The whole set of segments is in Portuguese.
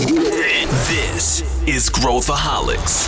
This is Growthaholics.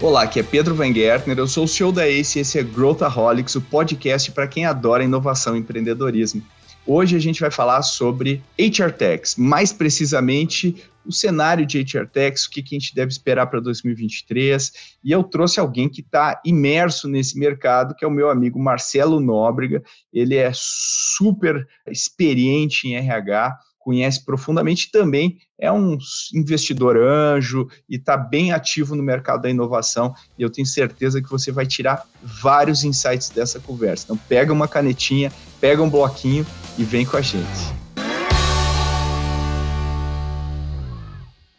Olá, aqui é Pedro Van Gertner, eu sou o CEO da ACE e esse é Growthaholics, o podcast para quem adora inovação e empreendedorismo. Hoje a gente vai falar sobre HR Techs, mais precisamente o cenário de HR Techs, o que, que a gente deve esperar para 2023. E eu trouxe alguém que está imerso nesse mercado, que é o meu amigo Marcelo Nóbrega. Ele é super experiente em RH, conhece profundamente também é um investidor anjo e está bem ativo no mercado da inovação e eu tenho certeza que você vai tirar vários insights dessa conversa. Então pega uma canetinha, pega um bloquinho e vem com a gente.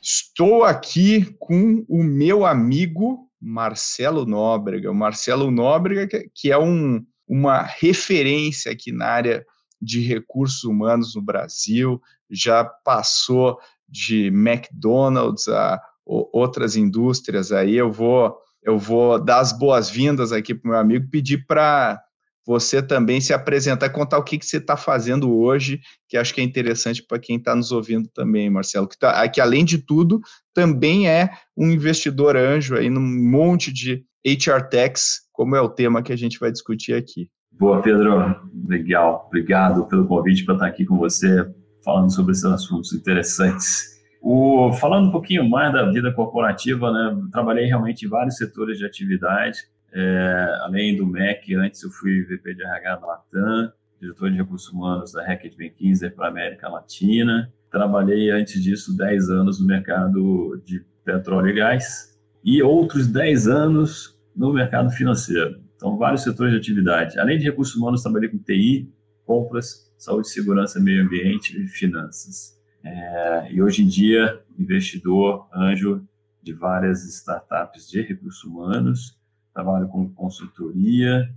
Estou aqui com o meu amigo Marcelo Nóbrega. O Marcelo Nóbrega, que é um, uma referência aqui na área de recursos humanos no Brasil, já passou de McDonald's a outras indústrias aí. Eu vou, eu vou dar as boas-vindas aqui para o meu amigo, pedir para você também se apresentar, contar o que, que você está fazendo hoje, que acho que é interessante para quem está nos ouvindo também, Marcelo, que, tá, que além de tudo também é um investidor anjo aí num monte de HR Techs, como é o tema que a gente vai discutir aqui. Boa, Pedro. Legal. Obrigado pelo convite para estar aqui com você falando sobre esses assuntos interessantes. O, falando um pouquinho mais da vida corporativa, né, trabalhei realmente em vários setores de atividade, é, além do MEC, antes eu fui VP de RH da Latam, diretor de recursos humanos da Hackett McKinsey para a América Latina. Trabalhei antes disso 10 anos no mercado de petróleo e gás e outros 10 anos no mercado financeiro. Então, vários setores de atividade. Além de recursos humanos, trabalhei com TI, compras, saúde, segurança, meio ambiente e finanças. É, e hoje em dia, investidor, anjo de várias startups de recursos humanos, trabalho com consultoria,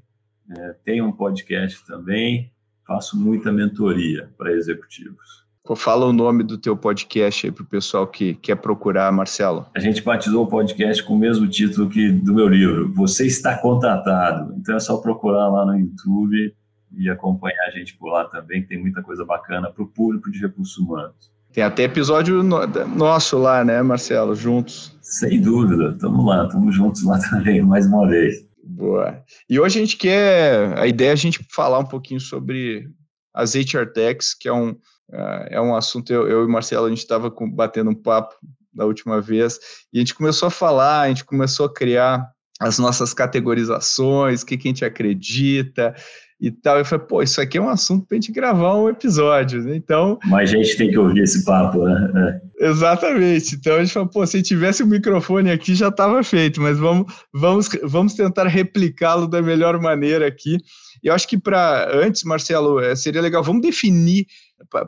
é, tenho um podcast também, faço muita mentoria para executivos. Fala o nome do teu podcast aí para o pessoal que quer procurar, Marcelo. A gente batizou o podcast com o mesmo título que do meu livro, Você Está Contratado. Então é só procurar lá no YouTube e acompanhar a gente por lá também, que tem muita coisa bacana para o público de recursos humanos. Tem até episódio no, nosso lá, né, Marcelo, juntos. Sem dúvida, estamos lá, estamos juntos lá também, mais uma vez. Boa. E hoje a gente quer, a ideia é a gente falar um pouquinho sobre as HR Techs, que é um, uh, é um assunto, eu, eu e Marcelo, a gente estava batendo um papo da última vez, e a gente começou a falar, a gente começou a criar as nossas categorizações, o que, que a gente acredita, e tal. Eu falei, pô, isso aqui é um assunto para a gente gravar um episódio, né? Então. Mas a gente tem que ouvir esse papo, né? É. Exatamente. Então a gente falou, pô, se tivesse o um microfone aqui já estava feito, mas vamos, vamos, vamos tentar replicá-lo da melhor maneira aqui. E eu acho que para antes, Marcelo, é, seria legal, vamos definir,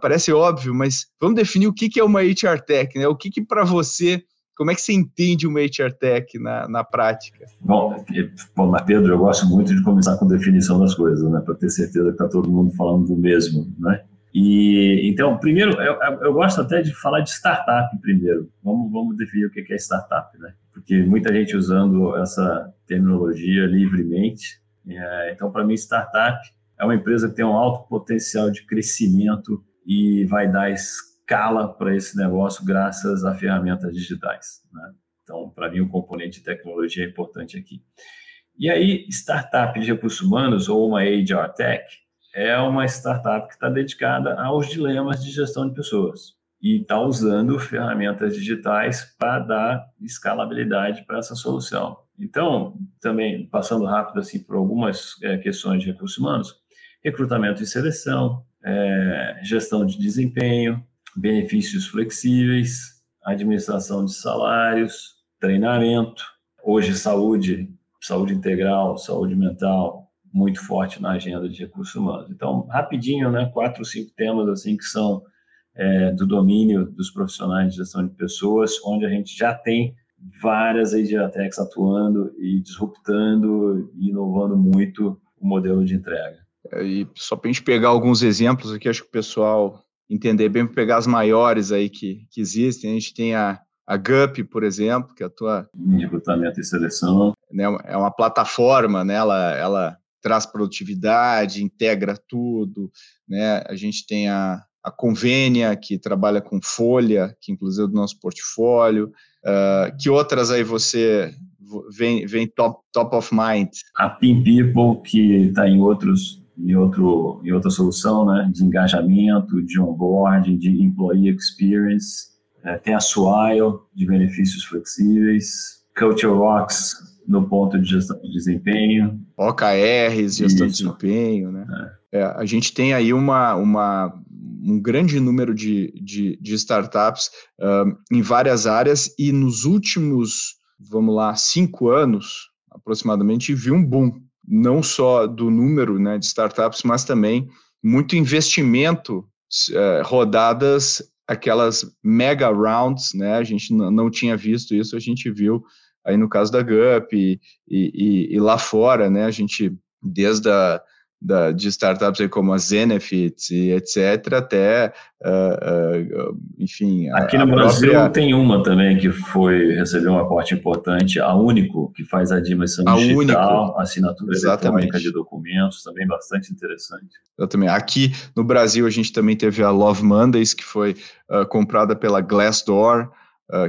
parece óbvio, mas vamos definir o que, que é uma HR Tech, né? O que, que para você como é que você entende uma HR Tech na, na prática? Bom, mas Pedro, eu gosto muito de começar com definição das coisas, né, para ter certeza que está todo mundo falando do mesmo, né? E então, primeiro, eu, eu, gosto até de falar de startup primeiro. Vamos, vamos definir o que é startup, né? Porque muita gente usando essa terminologia livremente. É, então, para mim, startup é uma empresa que tem um alto potencial de crescimento e vai dar escala para esse negócio graças a ferramentas digitais. Né? Então, para mim, o componente de tecnologia é importante aqui. E aí, startup de recursos humanos ou uma HR Tech é uma startup que está dedicada aos dilemas de gestão de pessoas e está usando ferramentas digitais para dar escalabilidade para essa solução. Então, também passando rápido assim por algumas é, questões de recursos humanos, recrutamento e seleção, é, gestão de desempenho, benefícios flexíveis, administração de salários, treinamento, hoje saúde, saúde integral, saúde mental, muito forte na agenda de recursos humanos. Então, rapidinho, né, quatro, cinco temas assim que são é, do domínio dos profissionais de gestão de pessoas, onde a gente já tem várias Ediatex atuando e disruptando e inovando muito o modelo de entrega. E só para a gente pegar alguns exemplos aqui, acho que o pessoal entender bem, pegar as maiores aí que, que existem. A gente tem a, a GUP, por exemplo, que atua... Em recrutamento e seleção. Né, é uma plataforma, né? Ela, ela traz produtividade, integra tudo, né? A gente tem a, a Convênia, que trabalha com folha, que inclusive é do nosso portfólio. Uh, que outras aí você vem, vem top, top of mind? A Pin People, que está em outros em, outro, em outra solução, né, de engajamento, de onboarding, de employee experience. É, tem a Swile, de benefícios flexíveis. Culture Rocks, no ponto de gestão de desempenho. OKRs, gestão Isso. de desempenho, né? É. É, a gente tem aí uma, uma, um grande número de, de, de startups uh, em várias áreas e nos últimos, vamos lá, cinco anos, aproximadamente, viu um boom, não só do número né, de startups, mas também muito investimento, uh, rodadas, aquelas mega rounds, né? A gente não tinha visto isso, a gente viu aí no caso da GUP e, e, e lá fora, né? A gente, desde a da, de startups aí como a Zenefit e etc., até, uh, uh, enfim... Aqui no Brasil própria... tem uma também que foi receber um aporte importante, a Único, que faz a dimensão a digital, Único. assinatura Exatamente. eletrônica de documentos, também bastante interessante. Exatamente. Aqui no Brasil a gente também teve a Love Mondays, que foi uh, comprada pela Glassdoor,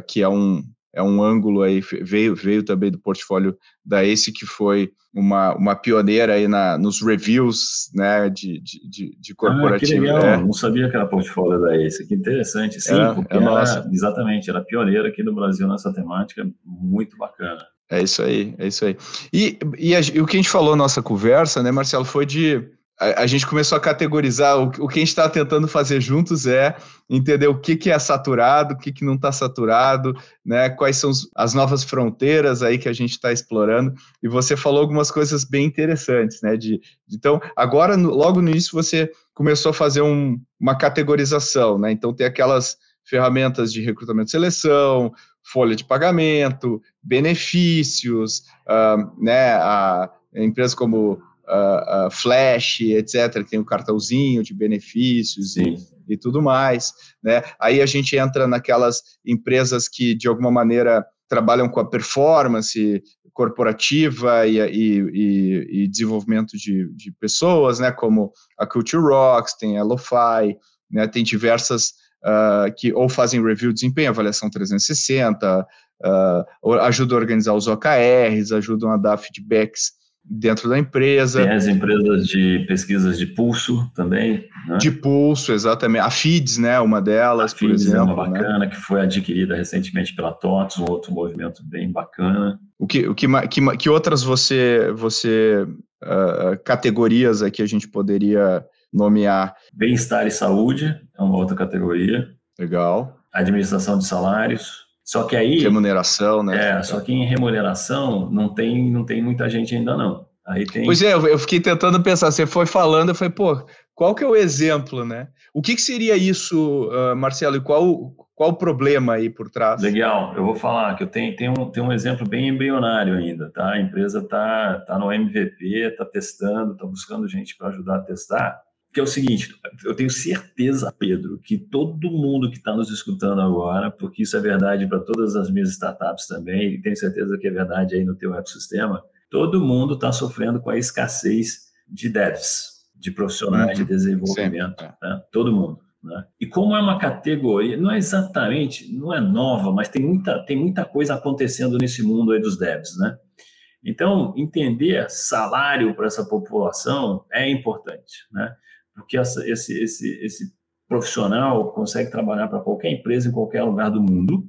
que é um, é um ângulo aí, veio, veio também do portfólio da Ace, que foi uma, uma pioneira aí na, nos reviews né, de, de, de corporativo. Ah, que legal, é. não sabia que era portfólio da Ace, que interessante. Sim, é, porque é era, exatamente, era pioneira aqui no Brasil nessa temática, muito bacana. É isso aí, é isso aí. E, e, a, e o que a gente falou na nossa conversa, né, Marcelo, foi de a, gente começou a categorizar o, o que a gente está tentando fazer juntos é entender o que, que é saturado, o que, que não está saturado, né? Quais são as novas fronteiras aí que a gente está explorando. E você falou algumas coisas bem interessantes, né? De, então, agora, logo no início, você começou a fazer um, uma categorização, né? Então, tem aquelas ferramentas de recrutamento e seleção, folha de pagamento, benefícios, uh, né? A, empresas como uh, uh, Flash, etc., que tem o cartãozinho de benefícios e, e, tudo mais. Né? Aí a gente entra naquelas empresas que, de alguma maneira, trabalham com a performance corporativa e, e, e desenvolvimento de, de, pessoas, né? como a Culture Rocks, tem a Lo-Fi, né? tem diversas uh, que ou fazem review de desempenho, avaliação 360, uh, ajudam a organizar os OKRs, ajudam a dar feedbacks dentro da empresa. Tem as empresas de pesquisas de pulso também. Né? De pulso, exatamente. A FIDS, né, uma delas, a por FIDS exemplo. É uma né? bacana, né? que foi adquirida recentemente pela TOTS, um outro movimento bem bacana. O que, o que, que, que outras você, você uh, categorias aqui a gente poderia nomear? Bem-estar e saúde é uma outra categoria. Legal. Administração de salários, só que aí. Remuneração, né? É, só que em remuneração não tem, não tem muita gente ainda não. Aí tem... Pois é, eu fiquei tentando pensar, você foi falando, eu falei, pô, qual que é o exemplo, né? O que, que seria isso, uh, Marcelo, e qual, qual o problema aí por trás? Legal, eu vou falar que eu tenho, tenho, um, tenho um exemplo bem embrionário ainda, tá? A empresa tá, tá no MVP, tá testando, tá buscando gente para ajudar a testar que é o seguinte, eu tenho certeza, Pedro, que todo mundo que está nos escutando agora, porque isso é verdade para todas as minhas startups também, e tenho certeza que é verdade aí no teu ecossistema, todo mundo está sofrendo com a escassez de devs, de profissionais uhum. de desenvolvimento, né? todo mundo. Né? E como é uma categoria, não é exatamente, não é nova, mas tem muita, tem muita coisa acontecendo nesse mundo aí dos devs, né? Então, entender salário para essa população é importante, né? Porque essa, esse, esse, esse profissional consegue trabalhar para qualquer empresa em qualquer lugar do mundo.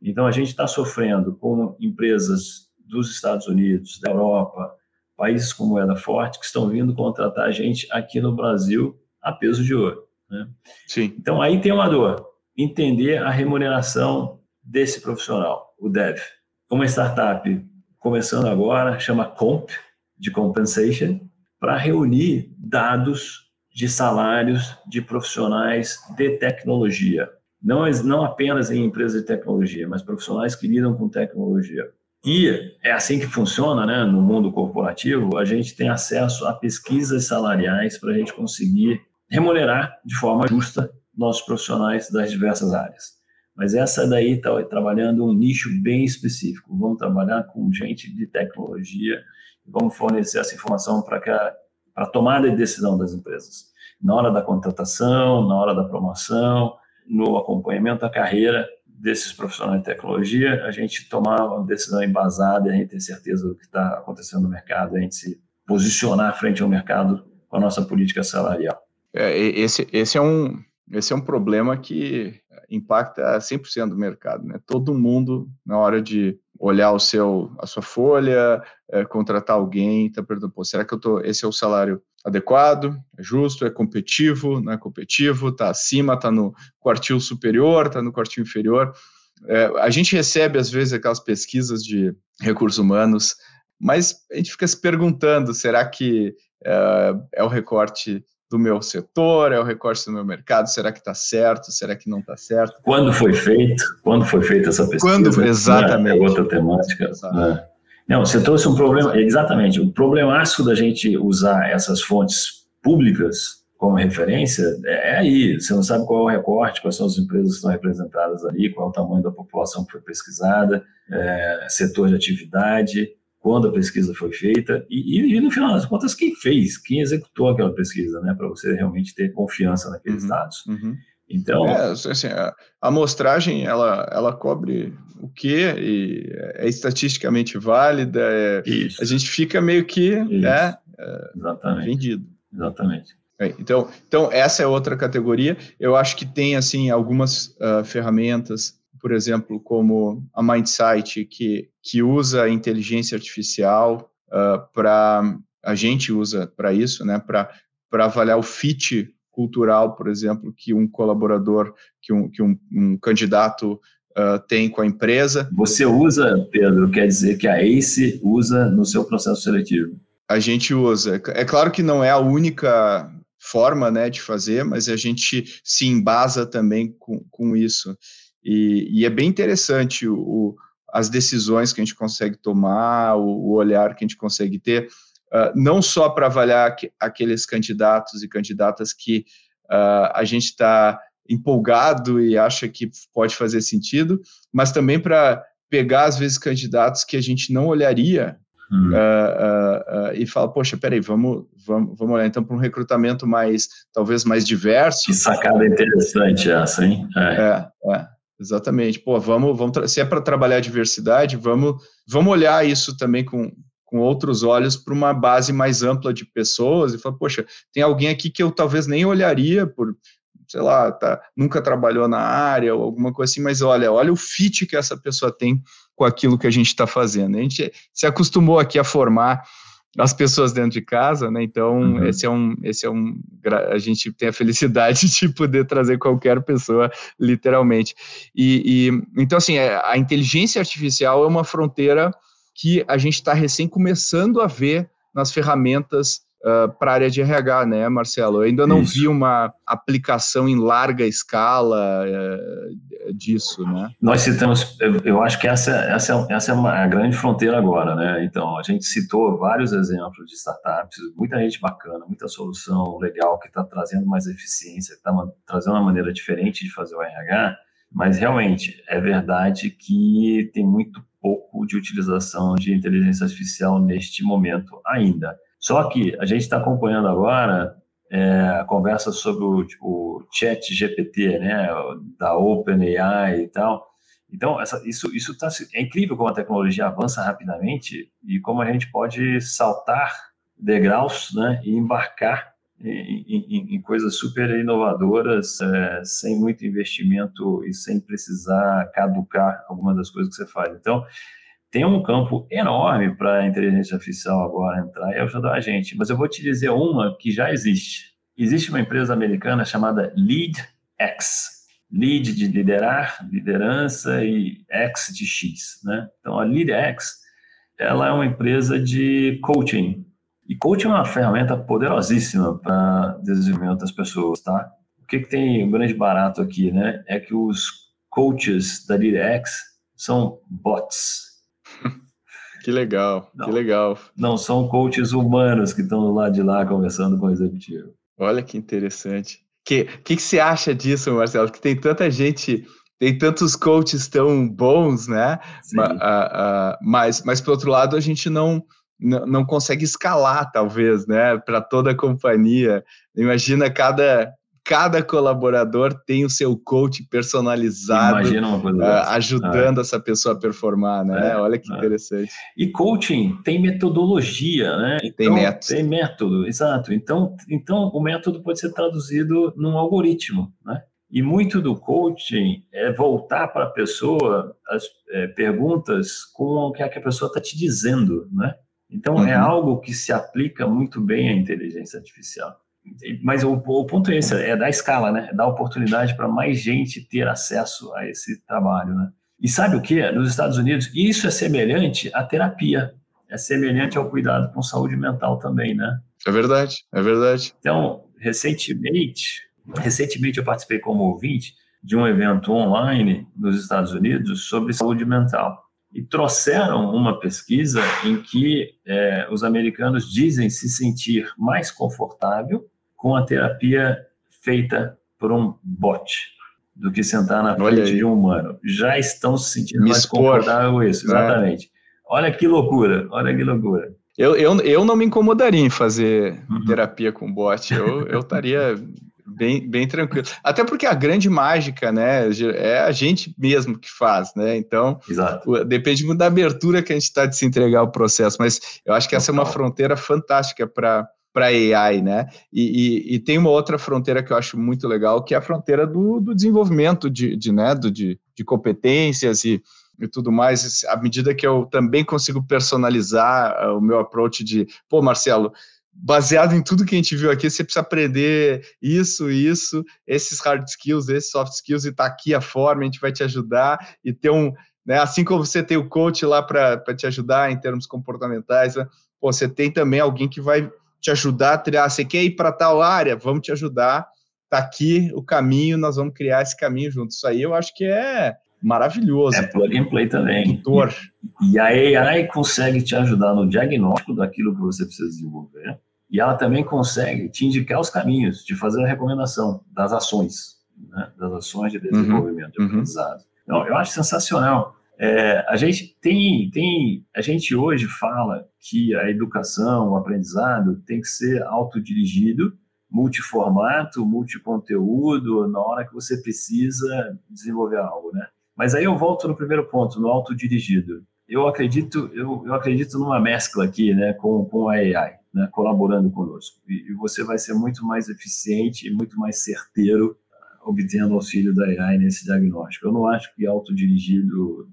Então, a gente está sofrendo com empresas dos Estados Unidos, da Europa, países com moeda forte, que estão vindo contratar a gente aqui no Brasil a peso de ouro. Né? Sim. Então, aí tem uma dor. Entender a remuneração desse profissional, o dev. Uma startup começando agora, chama Comp, de Compensation, para reunir dados de salários de profissionais de tecnologia. Não, não apenas em empresas de tecnologia, mas profissionais que lidam com tecnologia. E é assim que funciona né, no mundo corporativo, a gente tem acesso a pesquisas salariais para a gente conseguir remunerar de forma justa nossos profissionais das diversas áreas. Mas essa daí está trabalhando um nicho bem específico. Vamos trabalhar com gente de tecnologia, vamos fornecer essa informação para a tomada de decisão das empresas. Na hora da contratação, na hora da promoção, no acompanhamento da carreira desses profissionais de tecnologia, a gente tomar uma decisão embasada e a gente ter certeza do que está acontecendo no mercado, a gente se posicionar frente ao mercado com a nossa política salarial. É, esse, esse, é um, esse é um problema que impacta 100% do mercado. Né? Todo mundo, na hora de olhar o seu, a sua folha, é, contratar alguém, está perguntando, será que eu tô, esse é o salário adequado, é justo, é competitivo, não é competitivo, está acima, está no quartil superior, está no quartil inferior. É, a gente recebe, às vezes, aquelas pesquisas de recursos humanos, mas a gente fica se perguntando, será que é, é o recorte do meu setor, é o recorte do meu mercado, será que está certo, será que não está certo? Quando foi feito? Quando foi feita essa pesquisa? Quando, exatamente. É outra temática. Né? Não, você trouxe um problema, exatamente, o problemaço da gente usar essas fontes públicas como referência é aí, você não sabe qual é o recorte, quais são as empresas que estão representadas ali, qual é o tamanho da população que foi pesquisada, é, setor de atividade, quando a pesquisa foi feita e, e, no final das contas quem fez, quem executou aquela pesquisa, né, para você realmente ter confiança naqueles uhum, dados. Uhum. Então, é, assim, a amostragem ela ela cobre o que e é estatisticamente válida, é, a gente fica meio que né, é, vendido. Exatamente. É, então, então essa é outra categoria. Eu acho que tem assim algumas uh, ferramentas por exemplo, como a Mindsight, que, que usa a inteligência artificial uh, ah, para. A gente usa para isso, né? Para avaliar o fit cultural, por exemplo, que um colaborador, que um, que um, um candidato uh, tem com a empresa. Você usa, Pedro, quer dizer que a ACE usa no seu processo seletivo? A gente usa. É claro que não é a única forma né, de fazer, mas a gente se embasa também com, com isso. E, e é bem interessante o, as decisões que a gente consegue tomar, o, o olhar que a gente consegue ter, uh, não só para avaliar que, aqueles candidatos e candidatas que uh, a gente está empolgado e acha que pode fazer sentido, mas também para pegar, às vezes, candidatos que a gente não olharia Uhum. Uh, uh, uh, e fala, poxa, peraí, vamos, vamos, vamos olhar então para um recrutamento mais, talvez mais diverso. Que sacada interessante essa, hein? É, é. é. Exatamente. Pô, vamos, vamos se é para trabalhar diversidade, vamos, vamos olhar isso também com, com outros olhos para uma base mais ampla de pessoas e falar, poxa, tem alguém aqui que eu talvez nem olharia por, sei lá, tá, nunca trabalhou na área ou alguma coisa assim, mas olha, olha o fit que essa pessoa tem com aquilo que a gente está fazendo. A gente se acostumou aqui a formar as pessoas dentro de casa, né? Então, uhum. esse é um, esse é um, a gente tem a felicidade de poder trazer qualquer pessoa, literalmente. E, e então, assim, é, a inteligência artificial é uma fronteira que a gente está recém começando a ver nas ferramentas uh, para a área de RH, né, Marcelo? Eu ainda não Isso. vi uma aplicação em larga escala uh, disso, né? Nós citamos, eu, eu acho que essa, essa, essa é uma grande fronteira agora, né? Então, a gente citou vários exemplos de startups, muita gente bacana, muita solução legal que está trazendo mais eficiência, que está trazendo uma maneira diferente de fazer o RH, mas realmente é verdade que tem muito pouco de utilização de inteligência artificial neste momento ainda. Só que a gente está acompanhando agora é, a conversa sobre o, tipo, chat GPT, né, da OpenAI e tal. Então, essa, isso, isso tá, é incrível como a tecnologia avança rapidamente e como a gente pode saltar degraus né, e embarcar em, em, em coisas super inovadoras, é, sem muito investimento e sem precisar caducar algumas das coisas que você faz. Então, tem um campo enorme para a inteligência artificial agora entrar e ajudar a gente. Mas eu vou te dizer uma que já existe. Existe uma empresa americana chamada LeadX. Lead de liderar, liderança e X de X. Né? Então, a LeadX ela é uma empresa de coaching. E coaching é uma ferramenta poderosíssima para desenvolvimento das pessoas, tá? O que, que tem um grande barato aqui, né? É que os coaches da LeadX são bots que legal, não, que legal. Não, são coaches humanos que estão do lado de lá conversando com o executivo. Olha que interessante. O que, que, que você acha disso, Marcelo? Que tem tanta gente, tem tantos coaches tão bons, né? Mas, uh, uh, mas, mas, por outro lado, a gente não, não consegue escalar, talvez, né, para toda a companhia. Imagina cada cada colaborador tem o seu coach personalizado, uh, ajudando é. essa pessoa a performar, né? É, Olha que é. interessante. E coaching tem metodologia, né? Então, tem método. Tem método, exato. Então, então o método pode ser traduzido num algoritmo, né? E muito do coaching é voltar para a pessoa as é, perguntas com o que a pessoa está te dizendo, né? Então, é uhum. é algo que se aplica muito bem à inteligência artificial. Mas o, o ponto é esse, é dar escala, né? É dar oportunidade para mais gente ter acesso a esse trabalho, né? E sabe o que? Nos Estados Unidos, isso é semelhante à terapia. É semelhante ao cuidado com saúde mental também, né? É verdade, é verdade. Então, recentemente, recentemente eu participei como ouvinte de um evento online nos Estados Unidos sobre saúde mental e trouxeram uma pesquisa em que é, os americanos dizem se sentir mais confortável com a terapia feita por um bot do que sentar na frente de um humano. Já estão se sentindo Me mais confortável com isso, exatamente. É. Olha que loucura, olha que loucura. Eu, eu, eu não me incomodaria em fazer uhum. terapia com bot. Eu, eu estaria bem, bem tranquilo. Até porque a grande mágica, né, é a gente mesmo que faz, né? Então, Exato. depende muito da abertura que a gente está de se entregar ao processo. Mas eu acho que essa é uma fronteira fantástica para para AI, né? E, e, e, tem uma outra fronteira que eu acho muito legal, que é a fronteira do, do desenvolvimento de, de, né, do, de, de competências e, e tudo mais, à medida que eu também consigo personalizar uh, o meu approach de, pô, Marcelo, baseado em tudo que a gente viu aqui, você precisa aprender isso, isso, esses hard skills, esses soft skills, e tá aqui a forma, a gente vai te ajudar e ter um, né, assim como você tem o coach lá para te ajudar em termos comportamentais, né, pô, você tem também alguém que vai te ajudar a criar, você quer ir para tal área, vamos te ajudar, tá aqui o caminho, nós vamos criar esse caminho junto. Isso aí eu acho que é maravilhoso. É plug and play também. E, e a AI consegue te ajudar no diagnóstico daquilo que você precisa desenvolver e ela também consegue te indicar os caminhos, te fazer a recomendação das ações, né? das ações de uhum. desenvolvimento uhum. de aprendizado. Então, eu acho sensacional. É, a gente tem, tem, a gente hoje fala que a educação, o aprendizado tem que ser autodirigido, multiformato, multiconteúdo, na hora que você precisa desenvolver algo, né? Mas aí eu volto no primeiro ponto, no autodirigido. Eu acredito, eu, eu acredito numa mescla aqui, né, com, com a AI né, colaborando conosco. E, você vai ser muito mais eficiente e muito mais certeiro obtendo auxílio da AI nesse diagnóstico. Eu não acho que autodirigido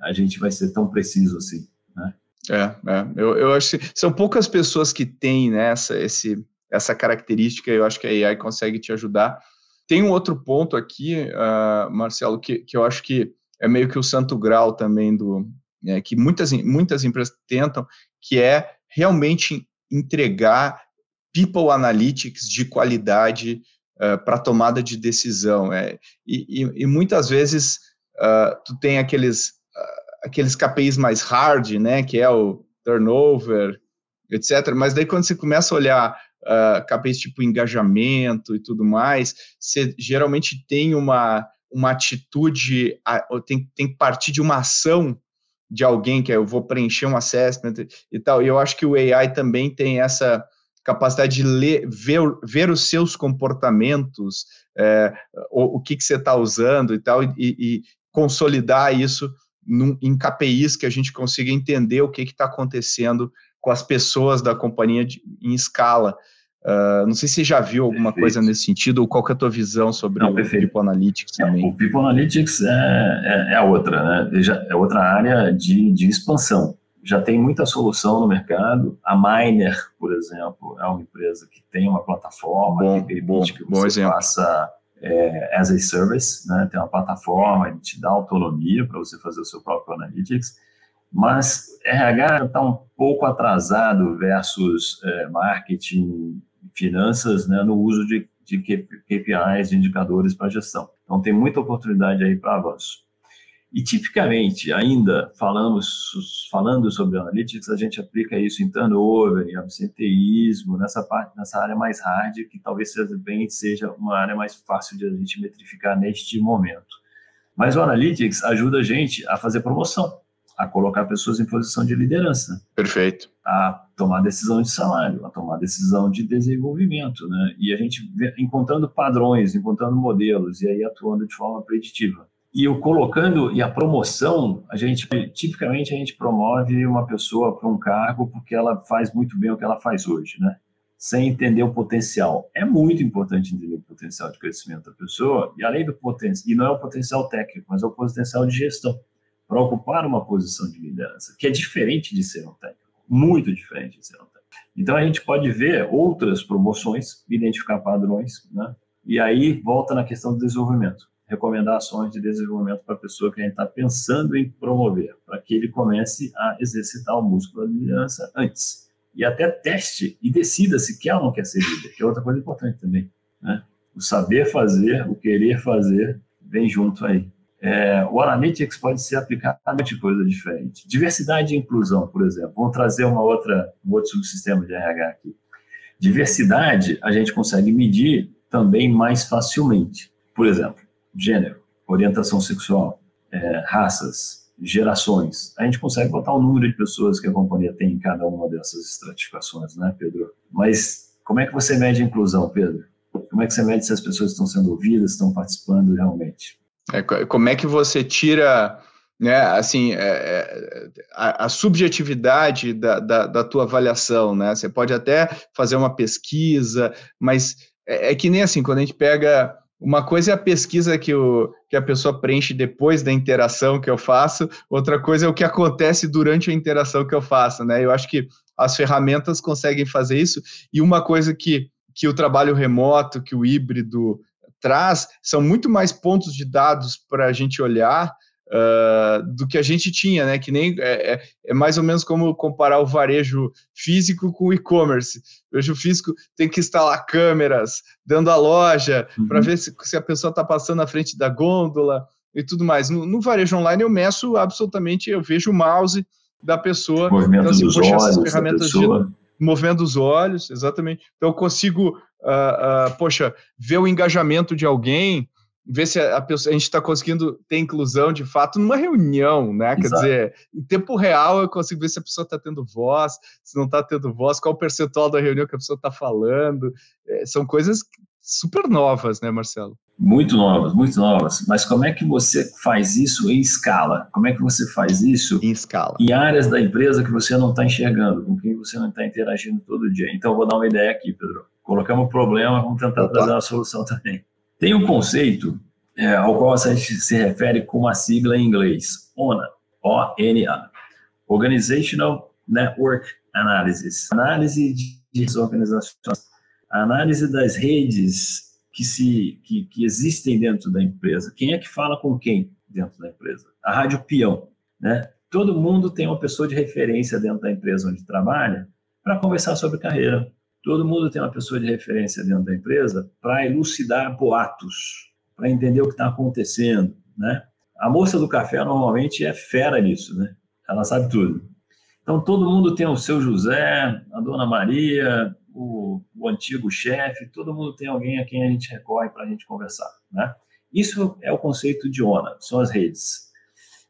a gente vai ser tão preciso assim. Né? É, é. Eu, eu acho que são poucas pessoas que têm né, essa, esse, essa característica, eu acho que a AI consegue te ajudar. Tem um outro ponto aqui, uh, Marcelo, que, que eu acho que é meio que o santo grau também do, é, que muitas, muitas empresas tentam, que é realmente entregar people analytics de qualidade uh, para tomada de decisão. É, e, e, e muitas vezes uh, tu tem aqueles, uh, aqueles KPIs mais hard, né, que é o turnover, etc. Mas daí quando você começa a olhar uh, KPIs tipo engajamento e tudo mais, você geralmente tem uma, uma atitude, tem, tem que partir de uma ação de alguém que é, eu vou preencher um assessment e tal. E eu acho que o AI também tem essa capacidade de ler, ver, ver os seus comportamentos, é, o, o, que, que você está usando e tal, e, e consolidar isso num, em KPIs que a gente consiga entender o que está acontecendo com as pessoas da companhia de, em escala. Uh, não sei se você já viu alguma perfeito. coisa nesse sentido, ou qual é a tua visão sobre não, o. People Analytics é, também? O People Analytics é, é, é outra, né? é outra área de, de expansão. Já tem muita solução no mercado. A Miner, por exemplo, é uma empresa que tem uma plataforma bom, que permite bom, que você faça é, as a service, né? tem uma plataforma que te dá autonomia para você fazer o seu próprio Analytics mas RH está um pouco atrasado versus é, marketing finanças né, no uso de, de KPIs, de indicadores para gestão. Então, tem muita oportunidade aí para avanço. E, tipicamente, ainda falamos, falando sobre analytics, a gente aplica isso em turnover, em absenteísmo, nessa parte, nessa área mais hard, que talvez bem, seja uma área mais fácil de a gente metrificar neste momento. Mas o Analytics ajuda a gente a fazer promoção, a colocar pessoas em posição de liderança. Perfeito. A tomar decisão de salário, a tomar decisão de desenvolvimento, né? E a gente encontrando padrões, encontrando modelos e aí atuando de forma preditiva. E o colocando e a promoção, a gente tipicamente a gente promove uma pessoa para um cargo porque ela faz muito bem o que ela faz hoje, né? Sem entender o potencial. É muito importante entender o potencial de crescimento da pessoa e além do potencial, e não é o potencial técnico, mas é o potencial de gestão para ocupar uma posição de liderança, que é diferente de ser um técnico, muito diferente de ser um técnico. Então a gente pode ver outras promoções, identificar padrões, né? E aí volta na questão do desenvolvimento, recomendar ações de desenvolvimento para a pessoa que a gente está pensando em promover, para que ele comece a exercitar o músculo da liderança antes. E até teste e decida se quer ou não quer ser líder, que é outra coisa importante também. Né? O saber fazer, o querer fazer, vem junto aí. É, o Analytics pode ser aplicado a muita coisa diferente. Diversidade e inclusão, por exemplo. Vamos trazer uma outra, um outro subsistema de RH aqui. Diversidade a gente consegue medir também mais facilmente. Por exemplo, gênero, orientação sexual, é, raças, gerações. A gente consegue botar o número de pessoas que a companhia tem em cada uma dessas estratificações, né, Pedro? Mas como é que você mede a inclusão, Pedro? Como é que você mede se as pessoas estão sendo ouvidas, estão participando realmente? É, como é que você tira né, assim, é, é, a, a, subjetividade da, da, da, tua avaliação, né? Você pode até fazer uma pesquisa, mas é, é, que nem assim, quando a gente pega uma coisa é a pesquisa que, o, que a pessoa preenche depois da interação que eu faço, outra coisa é o que acontece durante a interação que eu faço, né? Eu acho que as ferramentas conseguem fazer isso, e uma coisa que, que o trabalho remoto, que o híbrido traz são muito mais pontos de dados para a gente olhar uh, do que a gente tinha, né? Que nem é, é, é, mais ou menos como comparar o varejo físico com o e-commerce. O varejo físico tem que instalar câmeras dentro da loja uhum. para ver se, se, a pessoa está passando na frente da gôndola e tudo mais. No, no, varejo online eu meço absolutamente, eu vejo o mouse da pessoa. Movimento então, assim, dos olhos, essas ferramentas de movendo os olhos, exatamente. Então eu consigo uh, uh, poxa, ver o engajamento de alguém, ver se a, pessoa, a gente está conseguindo ter inclusão de fato numa reunião, né? Exato. Quer dizer, em tempo real eu consigo ver se a pessoa está tendo voz, se não está tendo voz, qual o percentual da reunião que a pessoa está falando. É, são coisas super novas, né, Marcelo? Muito novas, muito novas. Mas como é que você faz isso em escala? Como é que você faz isso em escala? Em áreas da empresa que você não está enxergando, com quem você não está interagindo todo dia. Então, vou dar uma ideia aqui, Pedro colocamos o problema, vamos tentar Opa. trazer uma solução também. Tem um conceito é, ao qual a gente se refere com uma sigla em inglês, ONA, O-N-A, Organizational Network Analysis, análise de organizações, análise das redes que, se, que, que existem dentro da empresa. Quem é que fala com quem dentro da empresa? A rádio peão, né? Todo mundo tem uma pessoa de referência dentro da empresa onde trabalha para conversar sobre carreira, Todo mundo tem uma pessoa de referência dentro da empresa para elucidar boatos, para entender o que está acontecendo, né? A moça do café normalmente é fera nisso, né? Ela sabe tudo. Então todo mundo tem o seu José, a dona Maria, o, o antigo chefe, todo mundo tem alguém a quem a gente recorre para a gente conversar, né? Isso é o conceito de ONA, são as redes.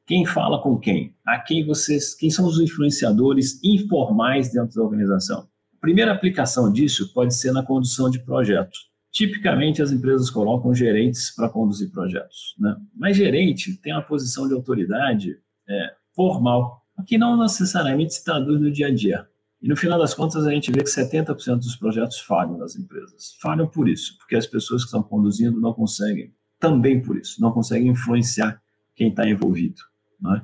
Quem fala com quem? A quem vocês, quem são os influenciadores informais dentro da organização? A primeira aplicação disso pode ser na condução de projetos. Tipicamente, as empresas colocam gerentes para conduzir projetos. Né? Mas gerente tem uma posição de autoridade é, formal, que não necessariamente se traduz no dia a dia. E no final das contas, a gente vê que 70% dos projetos falham nas empresas. Falham por isso, porque as pessoas que estão conduzindo não conseguem, também por isso, não conseguem influenciar quem está envolvido. Né?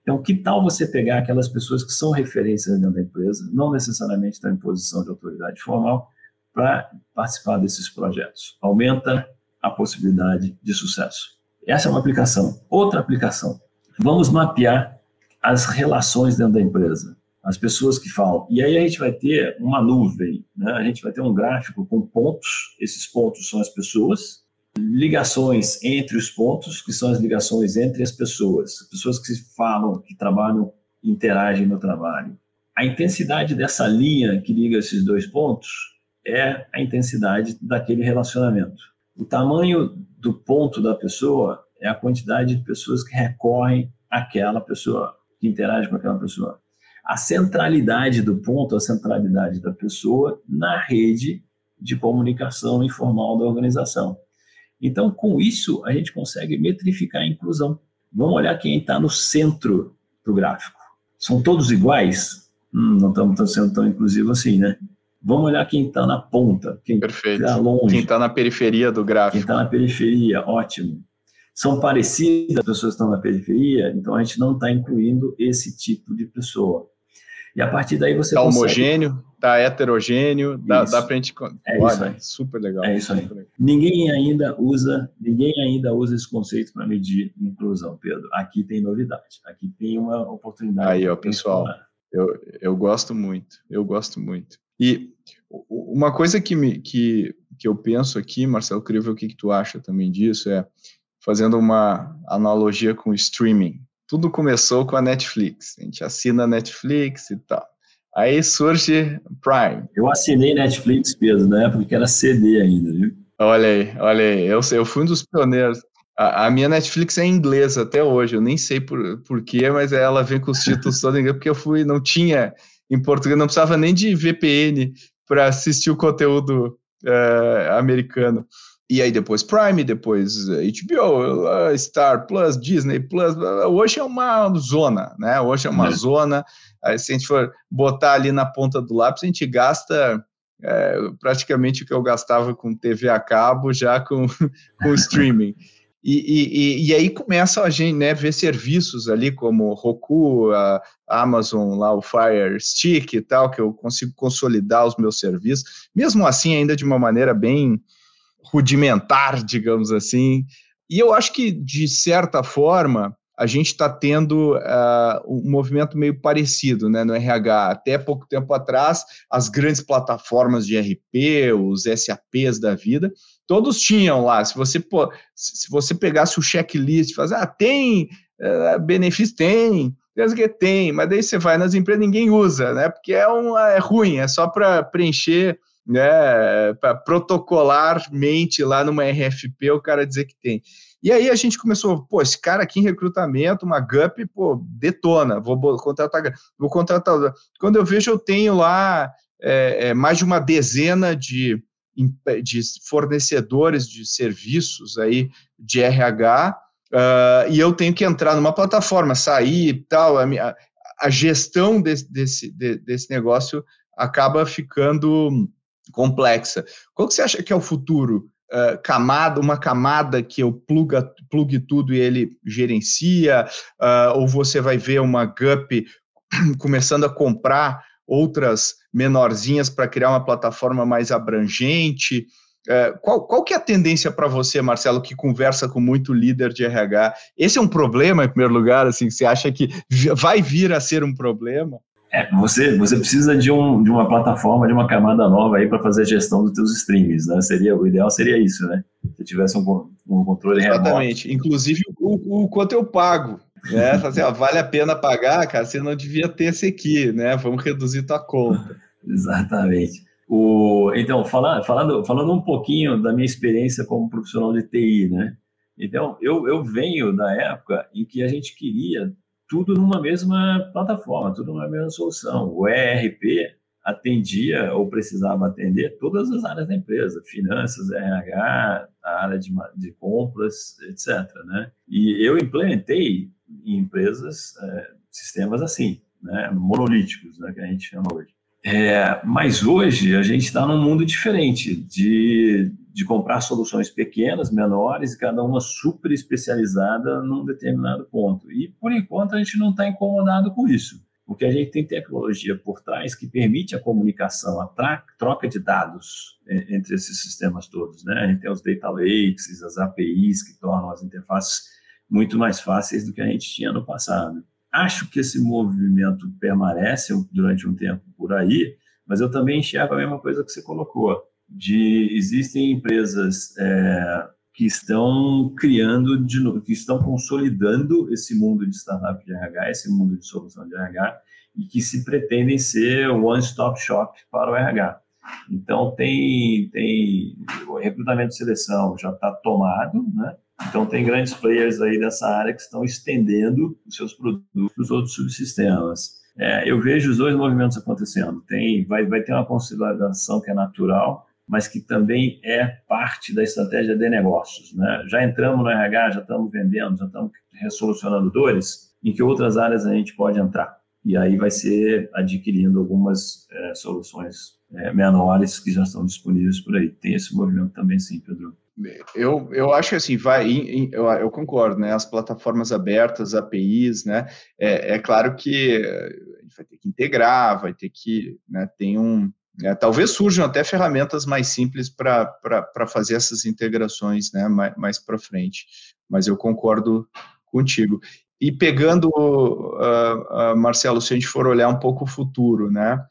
Então, que tal você pegar aquelas pessoas que são referências dentro da empresa, não necessariamente estão em posição de autoridade formal, para participar desses projetos? Aumenta a possibilidade de sucesso. Essa é uma aplicação. Outra aplicação, vamos mapear as relações dentro da empresa, as pessoas que falam. E aí a gente vai ter uma nuvem, né? a gente vai ter um gráfico com pontos, esses pontos são as pessoas, ligações entre os pontos, que são as ligações entre as pessoas, pessoas que falam, que trabalham, interagem no trabalho. A intensidade dessa linha que liga esses dois pontos é a intensidade daquele relacionamento. O tamanho do ponto da pessoa é a quantidade de pessoas que recorrem àquela pessoa. que interage com aquela pessoa. A centralidade do ponto, a centralidade da pessoa na rede de comunicação informal da organização. Então, com isso, a gente consegue metrificar a inclusão. Vamos olhar quem está no centro do gráfico. São todos iguais? Hum, não estamos sendo tão inclusivos assim, né? Vamos olhar quem está na ponta, quem está longe. Quem está na periferia do gráfico. Quem está na periferia, ótimo. São parecidas as pessoas que estão na periferia, então a gente não está incluindo esse tipo de pessoa. E a partir daí você Está consegue... homogêneo, está heterogêneo, dá, dá para a gente... É Olha. Super legal. É isso aí. Ninguém ainda usa, ninguém ainda usa esse conceito para medir inclusão, Pedro. Aqui tem novidade, aqui tem uma oportunidade. Aí, ó, pessoal, eu, eu gosto muito, eu gosto muito. E uma coisa que, me, que, que eu penso aqui, Marcelo, queria ver o que, que tu acha também disso, é fazendo uma analogia com o streaming. Tudo começou com a Netflix. A gente assina a Netflix e tal. Aí surge Prime. Eu assinei Netflix, Pedro, na época que era CD ainda, viu? Olha aí, olha aí. Eu, eu fui um dos pioneiros. A, a, minha Netflix é em inglês até hoje. Eu nem sei por, por quê, mas ela vem com os títulos todos em inglês, porque eu fui, não tinha em português, não precisava nem de VPN para assistir o conteúdo uh, americano. E aí depois Prime, depois HBO, uh, Star Plus, Disney Plus. Hoje é uma zona, né? Hoje é uma é. zona. Aí, se a gente for botar ali na ponta do lápis, a gente gasta é, praticamente o que eu gastava com TV a cabo já com, com streaming. E, e, e, aí começa a gente né, ver serviços ali como Roku, a Amazon, lá o Fire Stick e tal, que eu consigo consolidar os meus serviços, mesmo assim ainda de uma maneira bem rudimentar, digamos assim. E eu acho que, de certa forma, a gente está tendo uh, um movimento meio parecido né, no RH. Até pouco tempo atrás, as grandes plataformas de RP, os SAPs da vida, todos tinham lá. Se você, se você pegasse o checklist e fazer, ah, tem uh, benefício? Tem. Que tem, mas daí você vai nas empresas ninguém usa, né? Porque é, um, é ruim, é só para preencher, né? Para protocolarmente lá numa RFP o cara dizer que tem. E aí a gente começou, pô, esse cara aqui em recrutamento, uma GUP, pô, detona, vou contratar, vou contratar. Quando eu vejo, eu tenho lá é, é, mais de uma dezena de de fornecedores de serviços aí de RH, uh, ah, e eu tenho que entrar numa plataforma, sair e tal, a, minha, a gestão desse, desse, desse negócio acaba ficando complexa. Qual que você acha que é o futuro? Uh, camada, uma camada que eu pluga, plugue tudo e ele gerencia, uh, ou você vai ver uma GUP começando a comprar outras menorzinhas para criar uma plataforma mais abrangente? É, qual, qual que é a tendência para você, Marcelo, que conversa com muito líder de RH? Esse é um problema, em primeiro lugar, assim, você acha que vai vir a ser um problema? É, você, você precisa de, um, de uma plataforma, de uma camada nova aí para fazer a gestão dos teus streams, né? Seria, o ideal seria isso, né? Se tivesse um, um controle Exatamente. remoto. Exatamente. Inclusive o, o quanto eu pago né? Assim, ó, vale a pena pagar, cara, você não devia ter esse aqui, né? Vamos reduzir tua conta. Exatamente. O, então, falando, falando, falando um pouquinho da minha experiência como profissional de TI, né? Então, eu, eu venho da época em que a gente queria tudo numa mesma plataforma, tudo numa mesma solução. O ERP atendia ou precisava atender todas as áreas da empresa, finanças, RH, a área de, de compras, etc. Né? E eu implementei em empresas é, sistemas assim, né, monolíticos, né, que a gente chama hoje. É, mas hoje a gente está num mundo diferente de, de comprar soluções pequenas, menores, e cada uma super especializada num determinado ponto. E por enquanto a gente não está incomodado com isso, porque a gente tem tecnologia por trás que permite a comunicação, a troca de dados entre esses sistemas todos. Né? A gente tem os data lakes, as APIs que tornam as interfaces muito mais fáceis do que a gente tinha no passado. Acho que esse movimento permanece durante um tempo por aí, mas eu também enxergo a mesma coisa que você colocou, de existem empresas é, que estão criando, de, que estão consolidando esse mundo de startup de RH, esse mundo de solução de RH, e que se pretendem ser one-stop shop para o RH. Então, tem, tem o recrutamento e seleção já está tomado, né? Então, tem grandes players aí dessa área que estão estendendo os seus produtos para os outros subsistemas. É, eu vejo os dois movimentos acontecendo. Tem, vai, vai ter uma consolidação que é natural, mas que também é parte da estratégia de negócios. Né? Já entramos no RH, já estamos vendendo, já estamos resolucionando dores, em que outras áreas a gente pode entrar. E aí vai ser adquirindo algumas é, soluções é, menores que já estão disponíveis por aí. Tem esse movimento também, sim, Pedro. Eu, eu acho que assim, vai, eu, eu, concordo, né? As plataformas abertas, APIs, né? É, é, claro que vai ter que integrar, vai ter que, né, tem um, né, talvez surjam até ferramentas mais simples para fazer essas integrações, né, mais, mais para frente. Mas eu concordo contigo. E pegando, uh, uh, Marcelo, se a gente for olhar um pouco o futuro, né?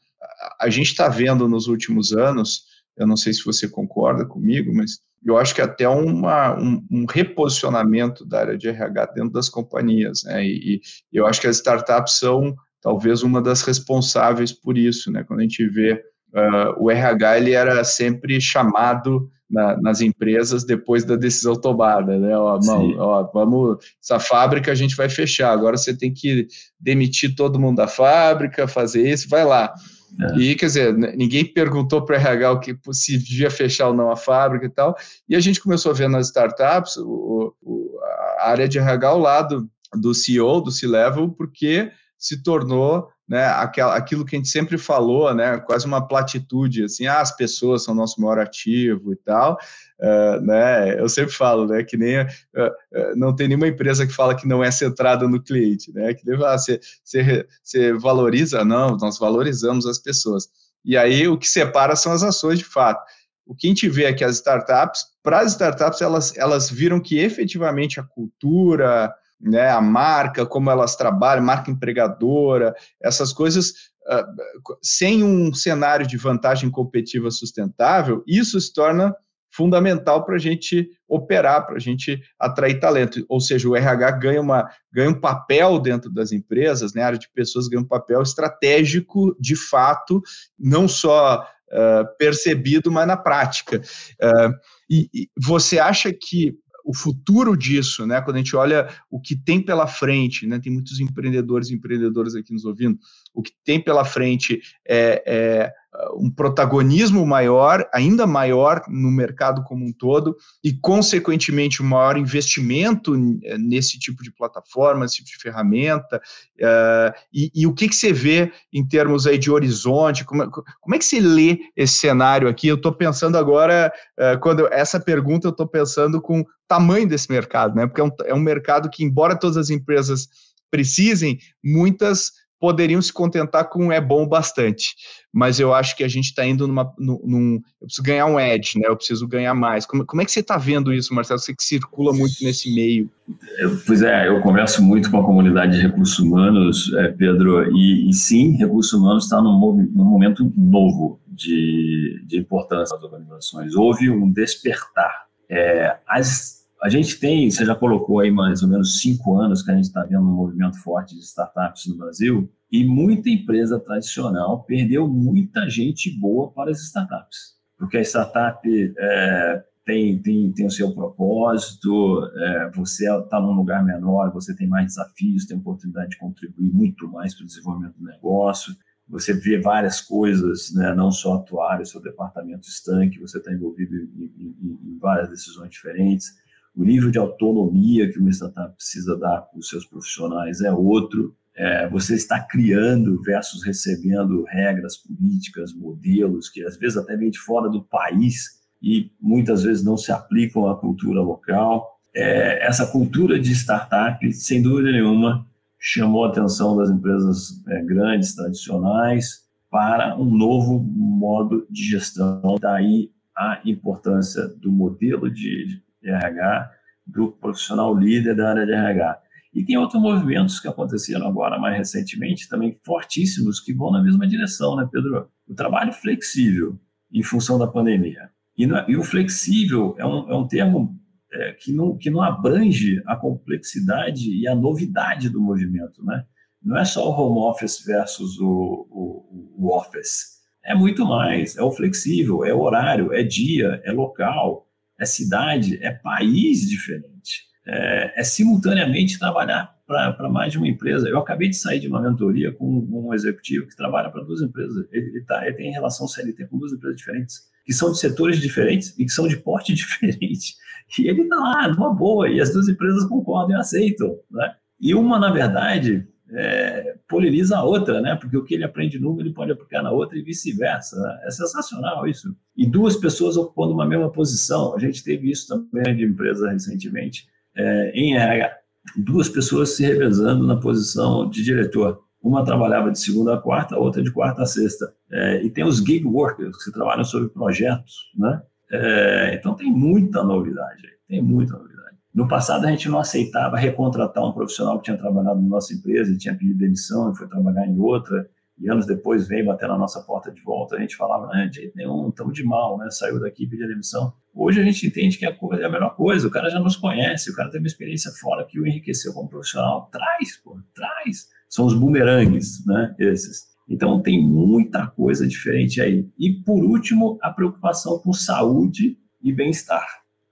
A gente está vendo nos últimos anos, eu não sei se você concorda comigo, mas eu acho que até uma, um, um, reposicionamento da área de RH dentro das companhias, né? E, e, eu acho que as startups são talvez uma das responsáveis por isso, né? Quando a gente vê uh, o RH, ele era sempre chamado na, nas empresas depois da decisão tomada, né? Ó, não, ó, vamos, essa fábrica a gente vai fechar. Agora você tem que demitir todo mundo da fábrica, fazer isso, vai lá. É. E, quer dizer, ninguém perguntou para o RH o que se devia fechar ou não a fábrica e tal. E a gente começou a ver nas startups o, o, a área de RH ao lado do CEO, do C-Level, porque se tornou né, aquilo que a gente sempre falou, né, quase uma platitude, assim, ah, as pessoas são nosso maior ativo e tal, uh, né, eu sempre falo, né, que nem, uh, uh, não tem nenhuma empresa que fala que não é centrada no cliente, né, que nem, ah, você, você, você valoriza, não, nós valorizamos as pessoas, e aí o que separa são as ações de fato, o que a gente vê é que as startups, para as startups, elas, elas viram que efetivamente a cultura, né, a marca, como elas trabalham, marca empregadora, essas coisas, uh, sem um cenário de vantagem competitiva sustentável, isso se torna fundamental para a gente operar, para a gente atrair talento. Ou seja, o RH ganha, uma, ganha um papel dentro das empresas, né, a área de pessoas ganha um papel estratégico, de fato, não só uh, percebido, mas na prática. Uh, e, e você acha que o futuro disso, né? Quando a gente olha o que tem pela frente, né? Tem muitos empreendedores e empreendedoras aqui nos ouvindo. O que tem pela frente é, é um protagonismo maior, ainda maior no mercado como um todo, e, consequentemente, um maior investimento eh, nesse tipo de plataforma, nesse tipo de ferramenta. Uh, e, e, o que, que você vê em termos aí de horizonte? Como, é, como é que você lê esse cenário aqui? Eu estou pensando agora, uh, quando essa pergunta, eu estou pensando com o tamanho desse mercado, né? Porque é um, é um mercado que, embora todas as empresas precisem, muitas poderiam se contentar com é bom bastante. Mas eu acho que a gente está indo numa, num, Eu preciso ganhar um edge, né? Eu preciso ganhar mais. Como, como é que você está vendo isso, Marcelo? Você que circula muito nesse meio. Pois é, eu converso muito com a comunidade de recursos humanos, é, Pedro, e, e, sim, recursos humanos está num, num momento novo de, de importância das organizações. Houve um despertar. É, as a gente tem, você já colocou aí mais ou menos cinco anos que a gente está vendo um movimento forte de startups no Brasil, e muita empresa tradicional perdeu muita gente boa para as startups. Porque a startup é, tem, tem, tem o seu propósito, é, você está num lugar menor, você tem mais desafios, tem oportunidade de contribuir muito mais para o desenvolvimento do negócio. Você vê várias coisas, né, não só atuar, o seu departamento estanque, você está envolvido em, em, em várias decisões diferentes o nível de autonomia que uma startup precisa dar para os seus profissionais é outro. É, você está criando versus recebendo regras políticas, modelos que às vezes até vêm de fora do país e muitas vezes não se aplicam à cultura local. É, essa cultura de startup, sem dúvida nenhuma, chamou a atenção das empresas é, grandes, tradicionais, para um novo modo de gestão. Daí a importância do modelo de de RH, do profissional líder da área de RH. E tem outros movimentos que aconteceram agora mais recentemente, também fortíssimos, que vão na mesma direção, né, Pedro? O trabalho flexível em função da pandemia. E, e o flexível é um, é um termo é, que, não, que não abrange a complexidade e a novidade do movimento, né? Não é só o home office versus o, o, o office. É muito mais. É o flexível, é horário, é dia, é local, é cidade, é país diferente. É, é simultaneamente trabalhar para mais de uma empresa. Eu acabei de sair de uma mentoria com um executivo que trabalha para duas empresas. Ele, ele, tá, ele tem relação CLT com duas empresas diferentes, que são de setores diferentes e que são de porte diferente. E ele está lá, numa boa, e as duas empresas concordam e aceitam. Né? E uma, na verdade, é, poliniza a outra, né? Porque o que ele aprende numa, ele pode aplicar na outra e vice-versa. Né? É sensacional isso. E duas pessoas ocupando uma mesma posição. A gente teve isso também de empresa recentemente, é, em RH. Duas pessoas se revezando na posição de diretor. Uma trabalhava de segunda a quarta, a outra de quarta a sexta. É, e tem os gig workers, que trabalham sobre projetos, né? É, então tem muita novidade aí, tem muita novidade. No passado, a gente não aceitava recontratar um profissional que tinha trabalhado na nossa empresa e tinha pedido demissão e foi trabalhar em outra, e anos depois veio bater na nossa porta de volta. A gente falava, né, de jeito nenhum, estamos de mal, né, saiu daqui e pediu demissão. Hoje a gente entende que é a melhor coisa, o cara já nos conhece, o cara tem uma experiência fora que o enriqueceu como profissional. Traz, pô, traz. São os bumerangues, né, esses. Então tem muita coisa diferente aí. E por último, a preocupação com saúde e bem-estar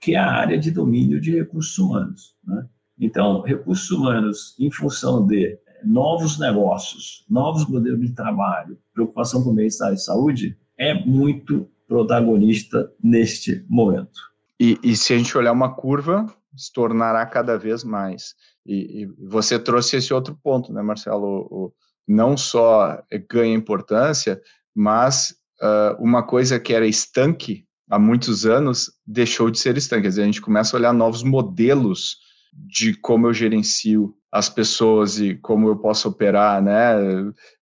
que é a área de domínio de recursos humanos. Né? Então, recursos humanos, em função de novos negócios, novos modelos de trabalho, preocupação com bem-estar e saúde, é muito protagonista neste momento. E, e, se a gente olhar uma curva, se tornará cada vez mais. E, e você trouxe esse outro ponto, né, Marcelo? O, não só ganha importância, mas uh, uma coisa que era estanque há muitos anos deixou de ser estanque. Quer dizer, a gente começa a olhar novos modelos de como eu gerencio as pessoas e como eu posso operar, né?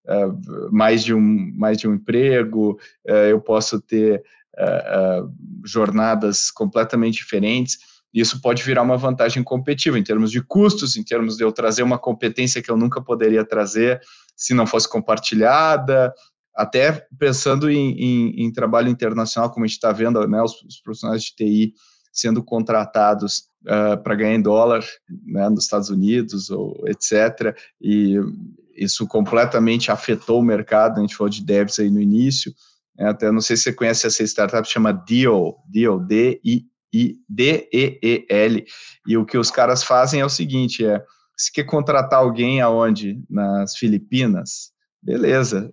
É, mais, de um, mais de um emprego, é, eu posso ter é, jornadas completamente diferentes. Isso pode virar uma vantagem competitiva em termos de custos, em termos de eu trazer uma competência que eu nunca poderia trazer se não fosse compartilhada, até pensando em, em, em trabalho internacional, como a gente está vendo, né, os, os, profissionais de TI sendo contratados uh, para ganhar em dólar né, nos Estados Unidos, ou etc. E isso completamente afetou o mercado. A gente falou de devs aí no início. Né, até não sei se você conhece essa startup, chama Deal, Deal, D-I-D-E-E-L. E o que os caras fazem é o seguinte: é se quer contratar alguém aonde? Nas Filipinas, beleza,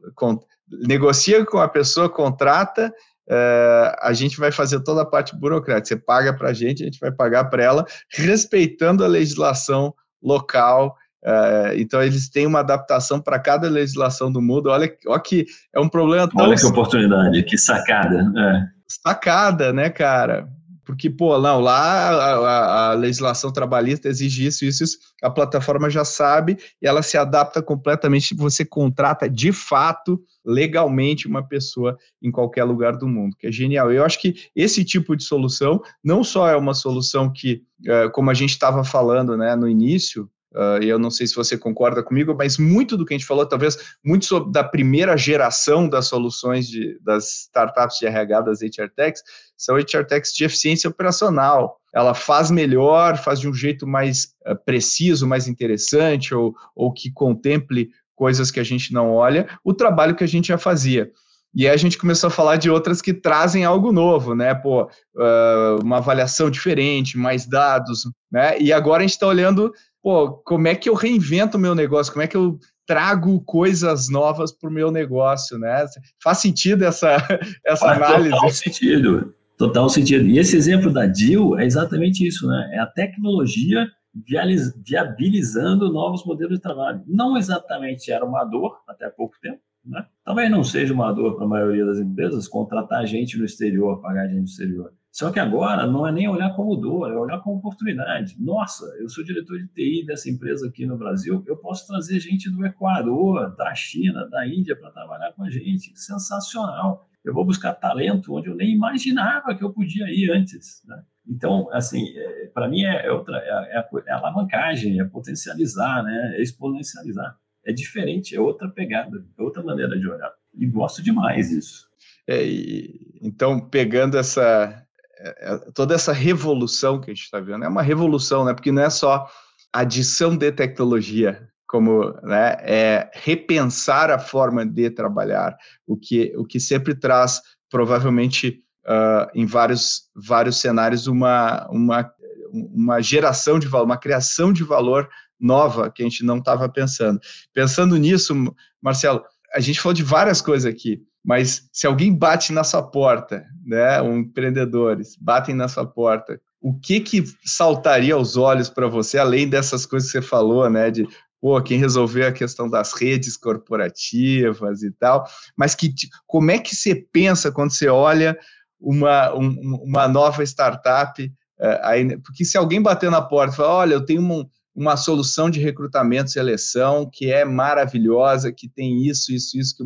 negocia com a pessoa, contrata, é, a gente vai fazer toda a parte burocrática. Você paga para a gente, a gente vai pagar para ela, respeitando a legislação local. É, então, eles têm uma adaptação para cada legislação do mundo. Olha, olha que é um problema tão. Olha que oportunidade, que sacada. É. Sacada, né, cara? Porque, pô, não, lá a, a, a, legislação trabalhista exige isso, isso, isso, a plataforma já sabe e ela se adapta completamente, você contrata de fato, legalmente, uma pessoa em qualquer lugar do mundo, que é genial. Eu acho que esse tipo de solução não só é uma solução que, eh, como a gente estava falando né, no início, Uh, eu não sei se você concorda comigo, mas muito do que a gente falou, talvez muito sobre da primeira geração das soluções de, das startups de RH, das HR Techs, são HR Techs de eficiência operacional. Ela faz melhor, faz de um jeito mais uh, preciso, mais interessante, ou, ou que contemple coisas que a gente não olha, o trabalho que a gente já fazia. E aí a gente começou a falar de outras que trazem algo novo, né? Pô, uh, uma avaliação diferente, mais dados, né? E agora a gente está olhando pô, como é que eu reinvento o meu negócio? Como é que eu trago coisas novas para o meu negócio, né? Faz sentido essa, essa Faz análise? Total sentido, total sentido. E esse exemplo da DIL é exatamente isso, né? É a tecnologia viabilizando novos modelos de trabalho. Não exatamente era uma dor até pouco tempo, né? Talvez não seja uma dor para a maioria das empresas contratar gente no exterior, pagar gente no exterior. Só que agora não é nem olhar como dor, é olhar como oportunidade. Nossa, eu sou diretor de TI dessa empresa aqui no Brasil, eu posso trazer gente do Equador, da China, da Índia para trabalhar com a gente. Sensacional. Eu vou buscar talento onde eu nem imaginava que eu podia ir antes. Né? Então, assim, é, para mim é, é outra, é, é, é alavancagem, é potencializar, né? é exponencializar. É diferente, é outra pegada, é outra maneira de olhar. E gosto demais disso. É, então, pegando essa, é, é, toda essa revolução que a gente está vendo é uma revolução, né? Porque não é só adição de tecnologia, como né, é repensar a forma de trabalhar, o que, o que sempre traz provavelmente uh, em vários, vários cenários uma, uma, uma geração de valor, uma criação de valor nova que a gente não estava pensando. Pensando nisso, Marcelo, a gente falou de várias coisas aqui, mas se alguém bate na sua porta, né, um empreendedores batem na sua porta, o que que saltaria aos olhos para você, além dessas coisas que você falou, né, de pô, quem resolveu a questão das redes corporativas e tal, mas que como é que você pensa quando você olha uma, um, uma nova startup, uh, aí, porque se alguém bater na porta e falar, olha, eu tenho uma, uma solução de recrutamento e seleção que é maravilhosa, que tem isso, isso, isso, que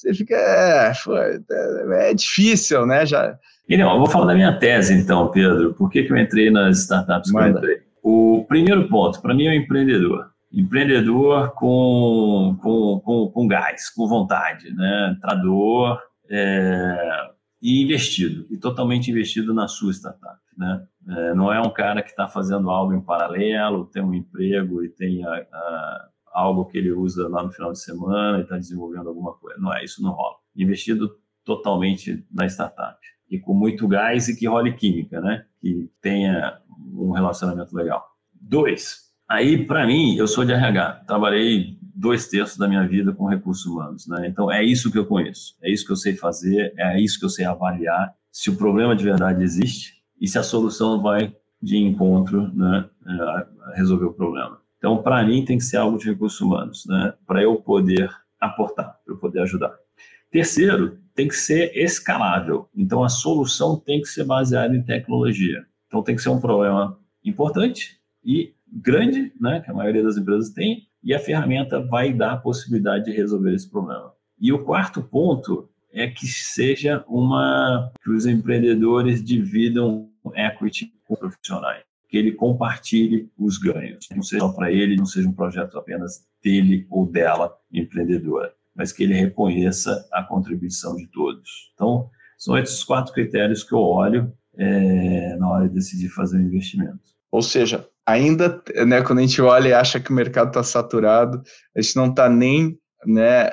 você fica, é, é, é difícil, né, já... E não, eu vou falar da minha tese, então, Pedro. Por que, que eu entrei nas startups que eu entrei? O primeiro ponto, para mim, é o empreendedor empreendedor com, com, com, com gás, com vontade, né? Trador é, e investido, e totalmente investido na sua startup, né? É, não é um cara que está fazendo algo em paralelo, tem um emprego e tem a, a, algo que ele usa lá no final de semana e está desenvolvendo alguma coisa. Não é, isso não rola. Investido totalmente na startup e com muito gás e que role química, né? Que tenha um relacionamento legal. Dois, Aí, para mim, eu sou de RH, trabalhei dois terços da minha vida com recursos humanos, né? Então, é isso que eu conheço, é isso que eu sei fazer, é isso que eu sei avaliar se o problema de verdade existe e se a solução vai de encontro, né, a resolver o problema. Então, para mim, tem que ser algo de recursos humanos, né, para eu poder aportar, para eu poder ajudar. Terceiro, tem que ser escalável. Então, a solução tem que ser baseada em tecnologia. Então, tem que ser um problema importante e grande, né, que a maioria das empresas tem, e a ferramenta vai dar a possibilidade de resolver esse problema. E o quarto ponto é que seja uma que os empreendedores dividam equity com profissionais, que ele compartilhe os ganhos, não seja só para ele, não seja um projeto apenas dele ou dela empreendedora, mas que ele reconheça a contribuição de todos. Então, são esses quatro critérios que eu olho é, na hora de decidir fazer um investimento. Ou seja, ainda, né, quando a gente olha e acha que o mercado está saturado, a gente não está nem né,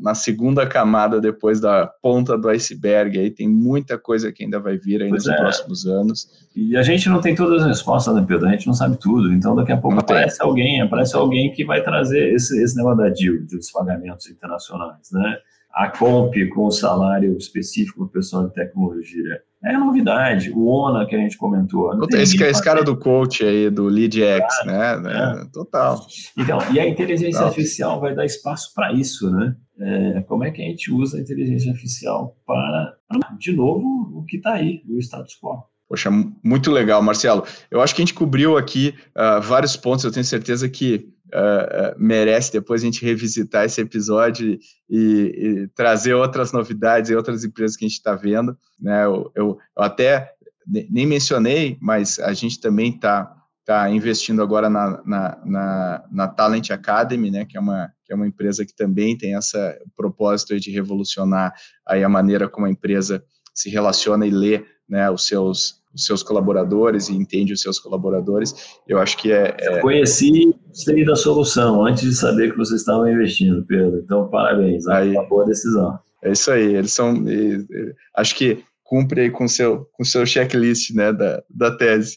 na segunda camada depois da ponta do iceberg, aí tem muita coisa que ainda vai vir aí pois nos é. próximos anos. E a gente não tem todas as respostas, né, Pedro? A gente não sabe tudo, então daqui a pouco não aparece tem. alguém, aparece alguém que vai trazer esse, esse negócio da DIL, dos pagamentos internacionais, né? A Comp com o salário específico para o pessoal de tecnologia é novidade. O ONA que a gente comentou. Esse, esse cara do coach aí, do LeadX, né? É. Total. Então, e a inteligência Total. artificial vai dar espaço para isso, né? É, como é que a gente usa a inteligência artificial para, de novo, o que está aí, o status quo. Poxa, muito legal, Marcelo. Eu acho que a gente cobriu aqui uh, vários pontos. Eu tenho certeza que uh, merece depois a gente revisitar esse episódio e, e, trazer outras novidades e outras empresas que a gente está vendo. Né? Eu, eu, eu, até nem mencionei, mas a gente também está tá investindo agora na, na, na, na, Talent Academy, né? que, é uma, que é uma empresa que também tem essa propósito de revolucionar aí a maneira como a empresa se relaciona e lê né, os seus os seus colaboradores e entende os seus colaboradores. Eu acho que é. é... Eu conheci, sei da solução antes de saber que vocês estavam investindo, Pedro. Então, parabéns. Aí, uma boa decisão. É isso aí. Eles são. E, e, acho que cumpre aí com seu com seu checklist, né, da, da tese.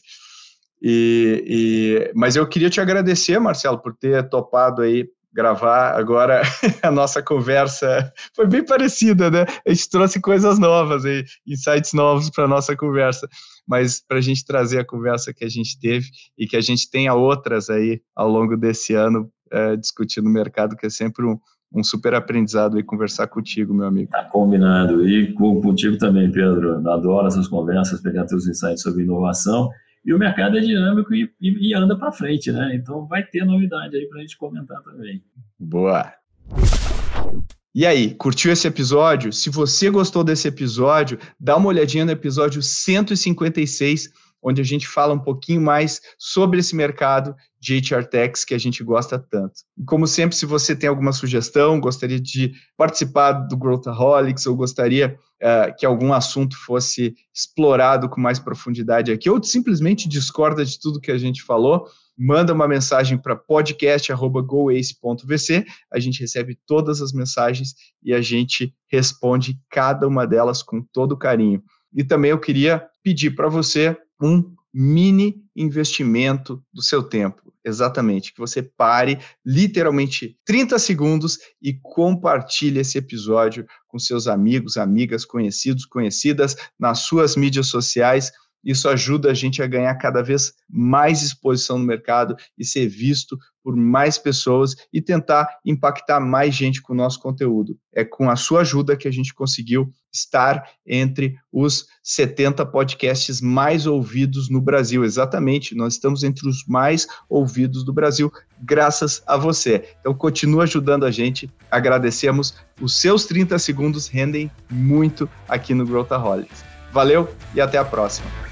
E, e, mas eu queria te agradecer, Marcelo, por ter topado aí gravar. Agora a nossa conversa foi bem parecida, né? A gente trouxe coisas novas e insights novos para a nossa conversa, mas para a gente trazer a conversa que a gente teve e que a gente tenha outras aí ao longo desse ano é, discutindo o mercado, que é sempre um, um super aprendizado e conversar contigo, meu amigo. Tá combinado. E contigo também, Pedro. Adoro essas conversas, pegar teus insights sobre inovação. E o mercado é dinâmico e, e, e anda para frente, né? Então vai ter novidade aí para a gente comentar também. Boa! E aí, curtiu esse episódio? Se você gostou desse episódio, dá uma olhadinha no episódio 156 onde a gente fala um pouquinho mais sobre esse mercado de HR Techs que a gente gosta tanto. Como sempre, se você tem alguma sugestão, gostaria de participar do Growthaholics ou gostaria uh, que algum assunto fosse explorado com mais profundidade aqui, ou simplesmente discorda de tudo que a gente falou, manda uma mensagem para podcast.goace.vc, a gente recebe todas as mensagens e a gente responde cada uma delas com todo carinho. E também eu queria pedir para você um mini investimento do seu tempo. Exatamente, que você pare literalmente 30 segundos e compartilhe esse episódio com seus amigos, amigas, conhecidos, conhecidas nas suas mídias sociais isso ajuda a gente a ganhar cada vez mais exposição no mercado e ser visto por mais pessoas e tentar impactar mais gente com o nosso conteúdo. É com a sua ajuda que a gente conseguiu estar entre os 70 podcasts mais ouvidos no Brasil. Exatamente, nós estamos entre os mais ouvidos do Brasil, graças a você. Então, continua ajudando a gente. Agradecemos. Os seus 30 segundos rendem muito aqui no Growthaholics. Valeu e até a próxima.